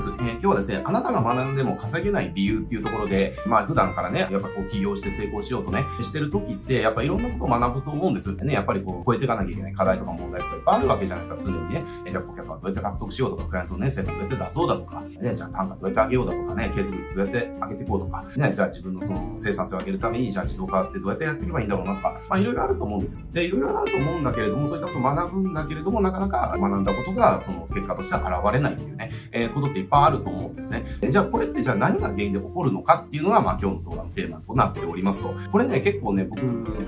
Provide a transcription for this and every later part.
です。えー、今日はですね、あなたが学んでも稼げない理由っていうところで、まあ普段からね、やっぱこう起業して成功しようとね、してる時って、やっぱいろんなことを学ぶと思うんです。ね、やっぱりこう、超えていかなきゃいけない課題とか問題とかいっぱいあるわけじゃないですか、常にね。え、じゃあ顧客はどうやって獲得しようとか、クライアントのね、成果どうやって出そうだとか、ね、じゃあ単価どうやって上げようだとかね、継続率どうやって上げていこうとか、ね、じゃあ自分のその生産性を上げるために、じゃあ自動化ってどうやってやっていけばいいんだろうなとか、まあいろいろあると思うんですよ。で、いろいろあると思うんだけれども、そういったことを学ぶんだけれども、なかなか学んだことが、その結果としては現れないっていうね、えー、ことっていっぱいあるとと思うんですね。じゃあこれってじゃあ何が原因で起こるのかっていうのが、まあ今日の動画のテーマとなっておりますと。これね、結構ね、僕、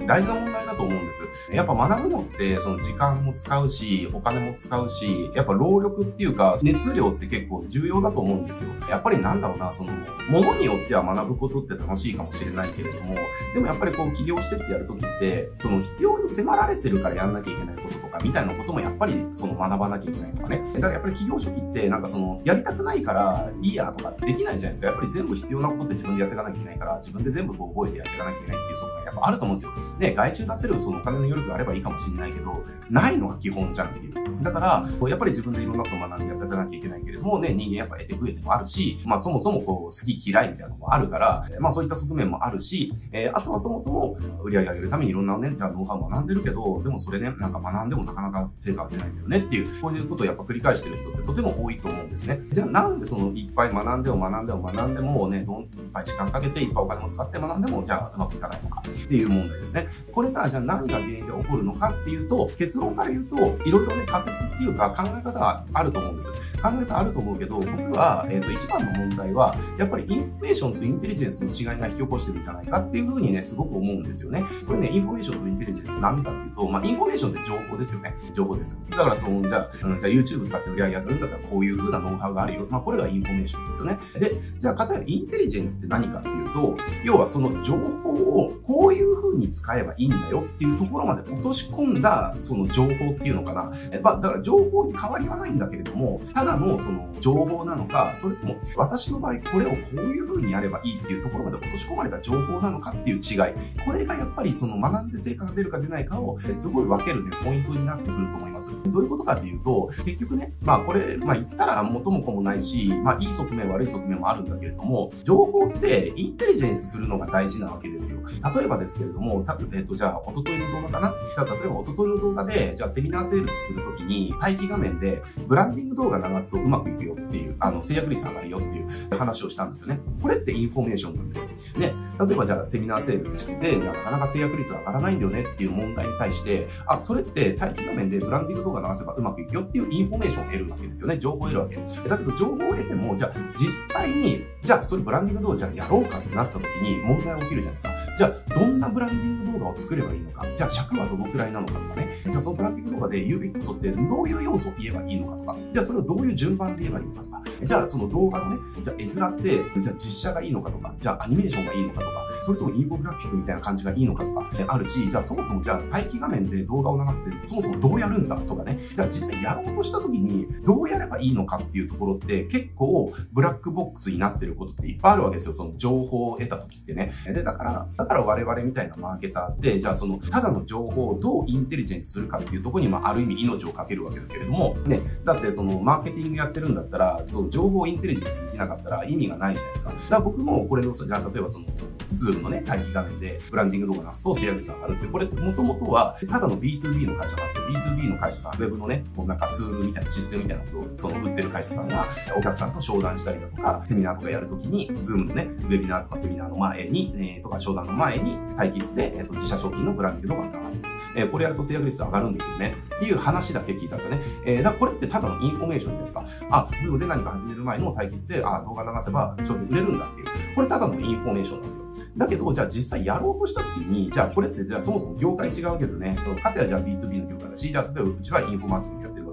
大事な問題だと思うんです。やっぱ学ぶのって、その時間も使うし、お金も使うし、やっぱ労力っていうか、熱量って結構重要だと思うんですよ。やっぱりなんだろうな、その、ものによっては学ぶことって楽しいかもしれないけれども、でもやっぱりこう起業してってやるときって、その必要に迫られてるからやんなきゃいけないこととか、みたいなこともやっぱりその学ばなきゃいけないとかね。だからやっぱり企業初期って、なんかその、やりたくないからいいやとかできないじゃないですか。やっぱり全部必要なことって自分でやっていかなきゃいけないから、自分で全部こう覚えてやっていかなきゃいけないっていう側面っぱあると思うんですよ。ね、外注出せるそのお金の余力があればいいかもしれないけど、ないのが基本じゃんっていう。だから、やっぱり自分でいろんなことを学んでやっていかなきゃいけないけれども、ね、人間やっぱ得て増えてもあるし、まあそもそもこう、好き嫌いみたいなのもあるから、まあそういった側面もあるし、えー、あとはそもそも売り上げ上げるためにいろんなね、じゃあノウハウ学んでるけど、でもそれね、なんか学んでもなかなか成果が出ないんだよねっていう、こういうことをやっぱ繰り返してる人ってとても多いと思うんですね。じゃあなんでそのいっぱい学んでも学んでも学んでもね、どんいっぱい時間かけていっぱいお金も使って学んでも、じゃあうまくいかないのかっていう問題ですね。これがじゃあ何が原因で起こるのかっていうと、結論から言うと、いろいろね、仮説っていうか考え方はあると思うんです。考え方あると思うけど、僕は、えっ、ー、と、一番の問題は、やっぱりインフォメーションとインテリジェンスの違いが引き起こしてるんじゃないかっていうふうにね、すごく思うんですよね。これね、インフォメーションとインテリジェンス何かっていうと、まあ、インフォメーションって情報ですよね。情報です。だから、その、じゃあ、じゃあ YouTube 使って売り上げやるんだったら、こういう風なノウハウがあるよ。まあ、これがインフォメーションですよね。で、じゃあ、かたやインテリジェンスって何かっていうと、要はその情報をこういう風に使えばいいんだよっていうところまで落とし込んだ、その情報っていうのかな。まあ、だから情報に変わりはないんだけれども、ただのその情報なのか、それとも私の場合これをこういう風にやればいいっていうところまで落とし込まれた情報なのかっていう違い。これがやっぱりその学んで成果が出るか出ないかをすごい分けるね、ポイントになってくると思います。どういうことかっていうと、結局ね、まあこれ、まあ言ったら元も子もないし、まあいい側面悪い側面もあるんだけれども、情報ってインテリジェンスするのが大事なわけですよ。例えばですけれども、たえっ、と、じゃあ、おとといの動画かなじゃあ、例えばおとといの動画で、じゃあセミナーセールスするときに、待機画面でブランディング動画流すとうまくいくよっていう、あの、成約率上がるよっていう話をしたんですよね。これってインフォメーションなんですよ。ね、例えばじゃあセミナーセールスしてて、なかなか成約率が上がらないんだよねっていう問題に対して、あ、それって待機画面でブランディング動画流せばうまくいくよっていうインフォメーションを得るわけですよね。情報を得るわけ。だけど情報を得ても、じゃあ実際に、じゃあそれブランディング動画じゃあやろうかってなった時に問題が起きるじゃないですか。じゃあどんなブランディング動画を作ればいいのか。じゃあ尺はどのくらいなのかとかね。じゃあそのブランディング動画で言うべきことってどういう要素を言えばいいのかとか。じゃあそれをどういう順番で言えばいいのかとか。じゃあその動画のね、じゃあ絵面って、じゃあ実写がいいのかとか。じゃあアニメーションがいいのかとか。それともインフォグラフィックみたいな感じがいいのかとか。あるし、じゃあそもそもじゃあ待機画面で動画を流すってそもそもどうやるんだとかね。じゃあ実際やろうとした時にどうやればいいのかっていうところって結構ブラックボックスになってることっていっぱいあるわけですよ。その情報を得た時ってね。で、だから、だから我々みたいなマーケターって、じゃあその、ただの情報をどうインテリジェンスするかっていうところに、まあ、ある意味命をかけるわけだけれども、ね、だってその、マーケティングやってるんだったら、そう、情報をインテリジェンスできなかったら意味がないじゃないですか。だから僕もこれの、じゃあ例えばその、ズームのね、待機画面でブランディング動画出すと成約率が上がるって、これもともとは、ただの B2B の会社なんですよ。B2B の会社さん、ウェブのね、こうなんかツールみたいなシステムみたいなことを、その売ってる会社さんが、お客さんと商談したりだとか、セミナーとかやるときに、ズームのね、ウェビナーとかセミナーの前に、えー、とか商談の前に、待機室で、えー、と自社商品のブランディング動画を流す。えー、これやると成約率上がるんですよね。っていう話だけ聞いたとね。えー、だこれってただのインフォメーションですか。あ、ズームで何か始める前の待機室で、あ、動画流せば商品売れるんだっていう。これただのインフォメーションなんですよ。だけど、じゃあ実際やろうとしたときに、じゃあこれってじゃあそもそも業界違うわけですね。かたやじゃあ B2B の業界だし、じゃあ例えばうちはインフォマーケティングやってる。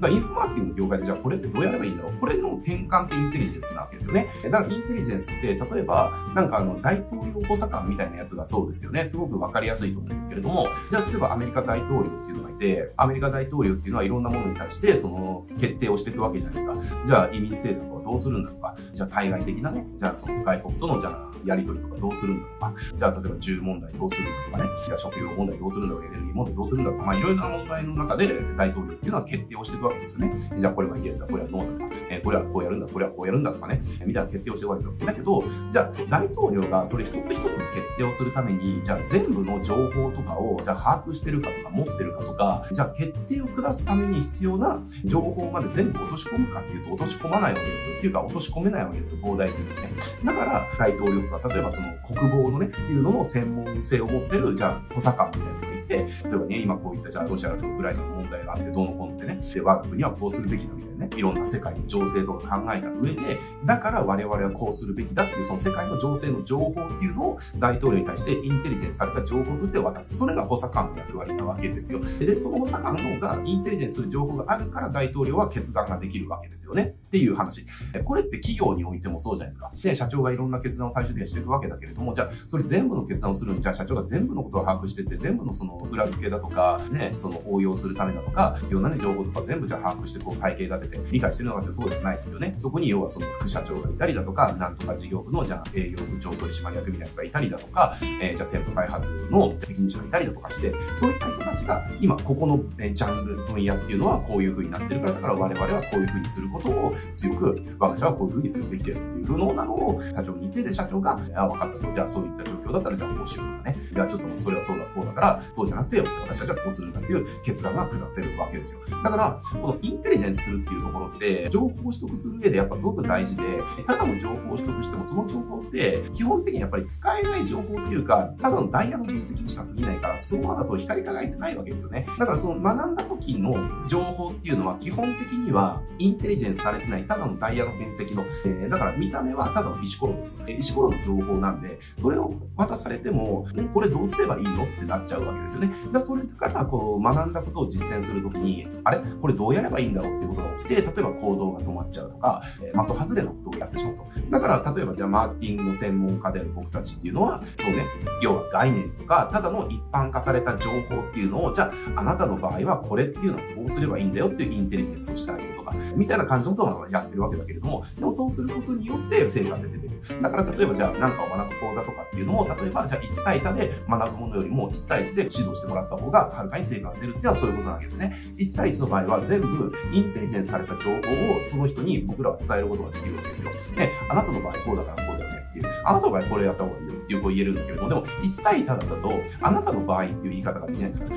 だからインフォマーケティングの業界でじゃあこれってどうやればいいんだろう？これの転換ってインテリジェンスなわけですよね。だからインテリジェンスって、例えば、なんかあの、大統領補佐官みたいなやつがそうですよね。すごくわかりやすいと思うんですけれども、じゃあ例えばアメリカ大統領っていうのがいて、アメリカ大統領っていうのはいろんなものに対して、その、決定をしていくわけじゃないですか。じゃあ移民政策はどうするんだとか、じゃあ対外的なね、じゃあその外国とのじゃあやり取りとかどうするんだとか、じゃあ例えば銃問題どうするんだとかね、じゃあ食料問題どうするんだとか、エネルギー問題どうするんだとか、まあいろいろな問題の中で大統領っていうのは決定をしていくわけですよね。じゃあこれはイエスだ、これはノーだとか、えー、これはこうやるんだ、これはこうやるんだとかね、みたいな決定をしていくわけですよ。だけど、じゃあ大統領がそれ一つ一つ決定をするために、じゃあ全部の情報とかを、じゃあ把握してるかとか持ってるかとか、じゃあ決定を下すために必要な情報まで全部落とし込むかっていうと落とし込まないわけですよ。っていうか落とし込めないわけですよ。膨大すぎてね。だから大統領とか、例えばその国防のね、っていうのの専門性を持ってる、じゃあ補佐官みたいな、例えばね、今こういったじゃあロシアとウクライナの問題があって、どうのこうのってね、で、我が国はこうするべきだみたいな。ね、いろんな世界の情勢とか考えた上で、だから我々はこうするべきだっていう、その世界の情勢の情報っていうのを大統領に対してインテリジェンスされた情報として渡す。それが補佐官の役割なわけですよ。で、その補佐官の方がインテリジェンスする情報があるから大統領は決断ができるわけですよね。っていう話。これって企業においてもそうじゃないですか。で、社長がいろんな決断を最終的にしていくわけだけれども、じゃあ、それ全部の決断をするんじゃあ社長が全部のことを把握してって、全部のその裏付けだとか、ね、その応用するためだとか、必要なね、情報とか全部じゃあ把握して、こう体系立てて理解してるのかってそうじゃないですよね。そこに要はその副社長がいたりだとか、なんとか事業部のじゃあ営業部長取締役みたいなのがいたりだとか、えー、じゃあ店舗開発の責任者がいたりだとかして、そういった人たちが今ここの、ね、ジャンル分野っていうのはこういう風になってるから、だから我々はこういう風にすることを強く、我が社はこういう風にするべきですっていう風のなのを社長に言って、で、社長が、あ、分かったと。じゃあそういった状況だったら、じゃあこうしようとかね。いや、ちょっとそれはそうだ、こうだから、そうじゃなくて、私たちはこうするんだっていう決断が下せるわけですよ。だから、このインテリジェンスするっていうところって、情報を取得する上でやっぱすごく大事で、ただの情報を取得しても、その情報って、基本的にやっぱり使えない情報っていうか、ただのダイヤの原石にしか過ぎないから、そのままだと光り輝いてないわけですよね。だからその学んだ時の情報っていうのは、基本的には、インテリジェンスされてない、ただのダイヤの原石の、えー、だから見た目はただの石ころです。石ころの情報なんで、それを渡されても、これどうすればいいの？ってなっちゃうわけですよね。だそれから、こう、学んだことを実践するときに、あれ？これどうやればいいんだろうっていうことが起きて、例えば行動が止まっちゃうとか、えー、的外れのことをやってしまうと。だから、例えばじゃあマーケティングの専門家である僕たちっていうのは、そうね、要は概念とか、ただの一般化された情報っていうのを、じゃあ、あなたの場合はこれっていうのはこうすればいいんだよっていうインテリジェンスをしてあげるとか、みたいな感じのことをやってるわけだけれども、でもそうすることによって成果が出てくる。だから例えばじゃあ何かを学ぶ講座とかっていうのを、例えばじゃあ1対多で学ぶものよりも1対1で指導してもらった方がはるかに成果が出るっていうのはそういうことなわけですね。1対1の場合は全部インテリジェンスされた情報をその人に僕らは伝えることができるわけですよ。で、あなたの場合こうだからこうだよねっていう。あなたの場合これやった方がいいよっていうこう言えるんだけれども、でも1対多だと、あなたの場合っていう言い方ができないんですよ。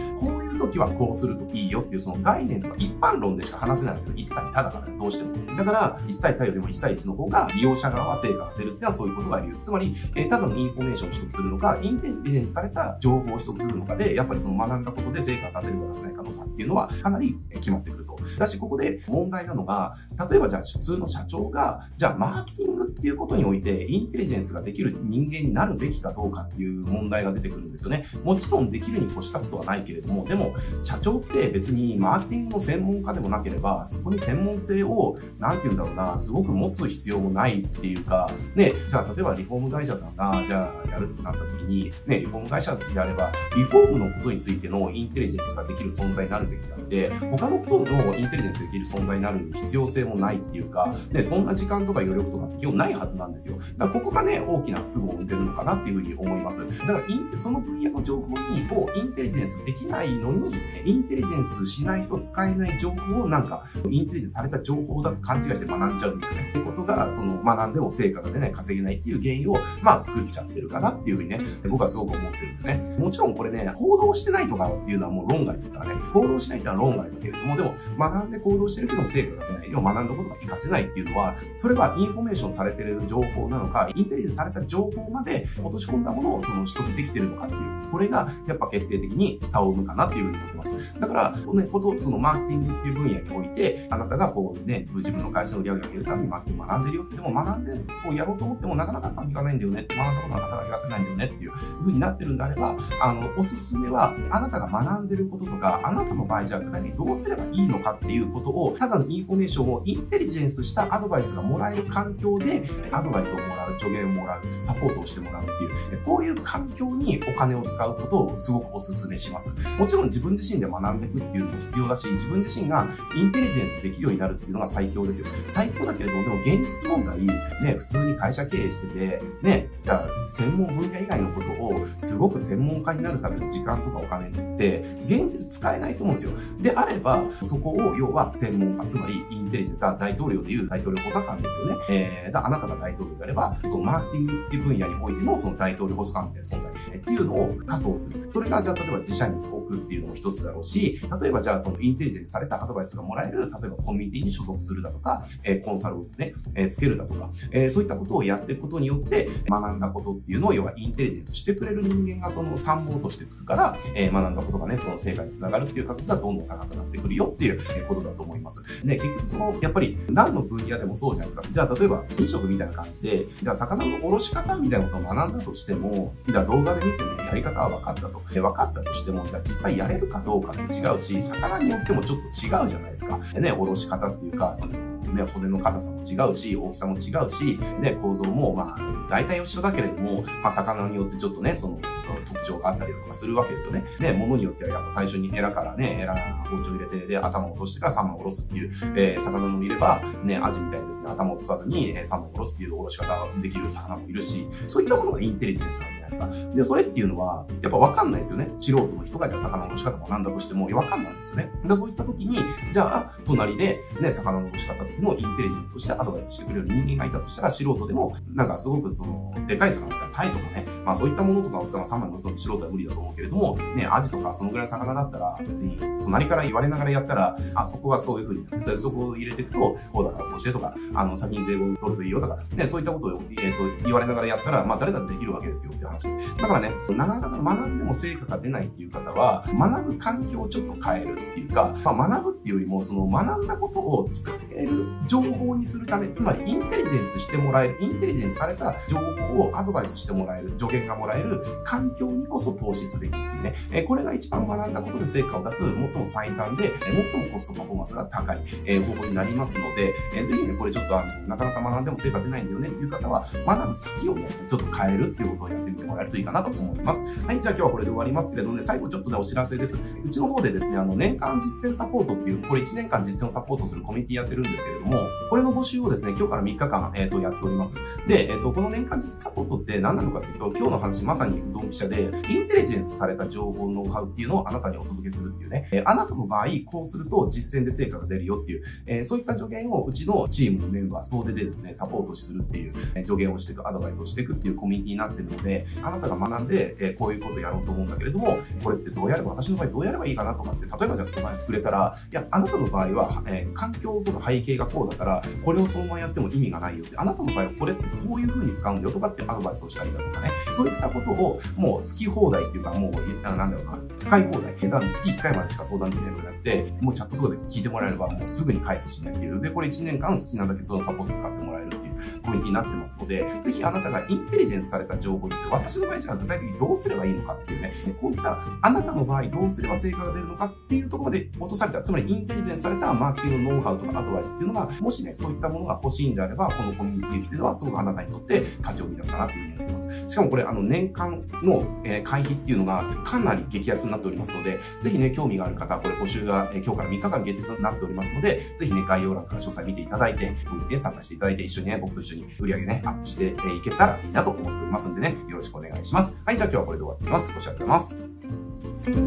時はこうするといいよっていうその概念とか一般論でしか話せないけど、1対多だからどうしても。だから、1対多よりも1対1の方が利用者側は成果が出るっていうのはそういうことが理由。つまり、え、ただのインフォメーションを取得するのか、インテリジェンスされた情報を取得するのかで、やっぱりその学んだことで成果が出せるか出せないかの差っていうのはかなり決まってくる。だし、ここで問題なのが、例えばじゃあ普通の社長が、じゃあマーケティングっていうことにおいて、インテリジェンスができる人間になるべきかどうかっていう問題が出てくるんですよね。もちろんできるに越したことはないけれども、でも、社長って別にマーケティングの専門家でもなければ、そこに専門性を、なんて言うんだろうな、すごく持つ必要もないっていうか、ね、じゃあ例えばリフォーム会社さんが、じゃあやるってなった時に、ね、リフォーム会社であれば、リフォームのことについてのインテリジェンスができる存在になるべきだって、他のことのインテリジェンスできる存在になる必要性もないっていうか、ね、そんな時間とか余力とか基本ないはずなんですよ。だからここがね、大きな不都合を生んでるのかなっていうふうに思います。だからインその分野の情報に、をインテリジェンスできないのに、インテリジェンスしないと使えない情報をなんか、インテリジェンスされた情報だと勘違いして学んじゃうみたいなね、ってことが、その学んでも成果が出ない、稼げないっていう原因を、まあ作っちゃってるかなっていうふうにね、僕はすごく思ってるんですね。もちろんこれね、行動してないとかっていうのはもう論外ですからね。行動しないっていうのは論外だけれども、でも学んで行動してるけども成果が出ない。でも学んだことが活かせないっていうのは、それはインフォメーションされてる情報なのか、インテリジェンスされた情報まで落とし込んだものをその取得できてるのかっていう、これがやっぱ決定的に差を生むかなっていうふうに思ってます。だから、このね、こと、そのマーケティングっていう分野において、あなたがこうね、自分の会社の売り上げを上げるためにマーケティング学んでるよって、でも学んで、こうやろうと思ってもなかなかうまくいかないんだよねって、学んだことはなかなか活かせないんだよねっていうふうになってるんであれば、あの、おすすめは、あなたが学んでることとか、あなたの場合じゃ具体的にどうすればいいのかっていうことを、ただのインフォメーションをインテリジェンスしたアドバイスがもらえる環境で、アドバイスをもらう、助言をもらう、サポートをしてもらうっていう、こういう環境にお金を使うことをすごくお勧めします。もちろん自分自身で学んでいくっていうのも必要だし、自分自身がインテリジェンスできるようになるっていうのが最強ですよ。最強だけれども、でも現実問題、ね、普通に会社経営してて、ね、じゃあ、専門門分野以外のことをすごく専門家になるための時間とかお金って現実使えないと思うんですよ。であれば、そこを要は専門家、つまりインテリジェント、大統領でいう大統領補佐官ですよね。えー、だあなたが大統領であれば、そのマーケティングっていう分野においてのその大統領補佐官みたいな存在っていうのを確保する。それがじゃあ例えば自社に置くっていうのも一つだろうし、例えばじゃあそのインテリジェントされたアドバイスがもらえる、例えばコミュニティに所属するだとか、えー、コンサルをね、えー、つけるだとか、えー、そういったことをやっていくことによって学んだことっていうのを要はインテリジェンスしてくれる人間がその参謀としてつくから、えー、学んだことがね、その成果につながるっていう確率はどんどん高くなってくるよっていうことだと思います。で、結局その、やっぱり何の分野でもそうじゃないですか。じゃあ例えば飲食みたいな感じで、じゃあ魚のおろし方みたいなことを学んだとしても、じゃあ動画で見てね、やり方は分かったと。で、分かったとしても、じゃあ実際やれるかどうかって違うし、魚によってもちょっと違うじゃないですか。でね、おろし方っていうか、そのね、骨の硬さも違うし、大きさも違うし、ね、構造もまあ、大体一緒だけれども、まあ、魚によってちょっとね、その、特徴があったりだとかするわけですよね。で、物によってはやっぱ最初にエラからね、エラ包丁入れて、で、頭を落としてからサンマをおろすっていう、えー、魚もいれば、ね、アジみたいにですね、頭を落とさずに、えー、サンマをおろすっていうおろし方ができる魚もいるし、そういったものがインテリジェンスなんじゃないですか。で、それっていうのは、やっぱわかんないですよね。素人の人がじゃあ魚のおろし方もなんだとしても、わかんないんですよね。で、そういった時に、じゃあ、隣で、ね、魚のおろし方のインテリジェンスとしてアドバイスしてくれる人間がいたとしたら、素人でも、なんかすごくその、でかい魚みたいなタイとかね、まあそういったものとかをサンマに乗せて素人は無理だと思うけれども、ね、アジとかそのぐらいの魚だったら、別に、隣から言われながらやったら、あ、そこはそういうふうに、そこを入れていくと、こうだからこうしてとか、あの、先に税後取るといいよとか、ね、そういったことを、えっ、ー、と、言われながらやったら、まあ誰だってできるわけですよっていう話。だからね、なかなか学んでも成果が出ないっていう方は、学ぶ環境をちょっと変えるっていうか、まあ学ぶっていうよりも、その学んだことを使える情報にするため、つまりインテリジェンスしてもらえる、インテリジェンスされた情報をアドバイスしてもらえる、助言がもらえる環境にこそ投資すべきっていうね、えこれが一番学んだことで成果を出す、最も最短で、最もコストパフォーマンスが高い、え方法になりますので、えぜひね、これちょっとあの、なかなか学んでも成果出ないんだよねっていう方は、学ぶ先をね、ちょっと変えるっていうことをやってみてもらえるといいかなと思います。はい、じゃあ今日はこれで終わりますけれどもね、最後ちょっとね、お知らせです。うちの方でですね、あの、年間実践サポートっていう、これ1年間実践をサポートするコミュニティやってるんですけれども、これの募集をですね、今日から3日間、えっ、ー、と、やっております。で、えっ、ー、と、この年間実践サポートって何なのかっていうと、今日の話まさにドンピシャで、インテリジェンスされた情報ノウハウっていうのをあなたにお届けするっていうね、えー、あなたの場合、こうすると実践で成果が出るよっていう、えー、そういった助言をうちのチームのメンバー総出でですね、サポートするっていう、えー、助言をしていく、アドバイスをしていくっていうコミュニティになってるので、あなたが学んで、えー、こういうことをやろうと思うんだけれども、これってどうやれば、私の場合どうやればいいかなとかって、例えばじゃあ相談してくれたら、いや、あなたの場合は、えー、環境とか背景がこうだから、これをそのままやっても意味がないよって、あなたの場合はこれってこういう風に使うんだよとかってアドバイスをしたりだとかね、そういったことをもう好き放題っていうか、もう、なんだろうな、使い放題。だから月1回までしか相談できないのでなくて、もうチャットとかで聞いてもらえれば、もうすぐに返すしねっていう。で、これ1年間好きなだけそのサポート使ってもらえるコミュニティになってますので、ぜひあなたがインテリジェンスされた情報ですね、私の場合じゃあ具体的にどうすればいいのかっていうね、こういったあなたの場合どうすれば成果が出るのかっていうところまで落とされた、つまりインテリジェンスされたマーケティングのノウハウとかアドバイスっていうのが、もしね、そういったものが欲しいんであれば、このコミュニティっていうのはすごくあなたにとって価値を生み出すかなっていうふうに思います。しかもこれ、あの、年間の、えー、会費っていうのがかなり激安になっておりますので、ぜひね、興味がある方、これ募集が、え、今日から3日間限定となっておりますので、ぜひね、概要欄から詳細見ていただいて、コミュニティに参加していただいて、一緒にね、僕と一緒に売り上げね、アップしていけたらいいなと思っておりますんでね、よろしくお願いします。はい、じゃあ今日はこれで終わっています。ご視聴ありがとうござい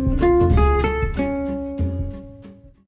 ます。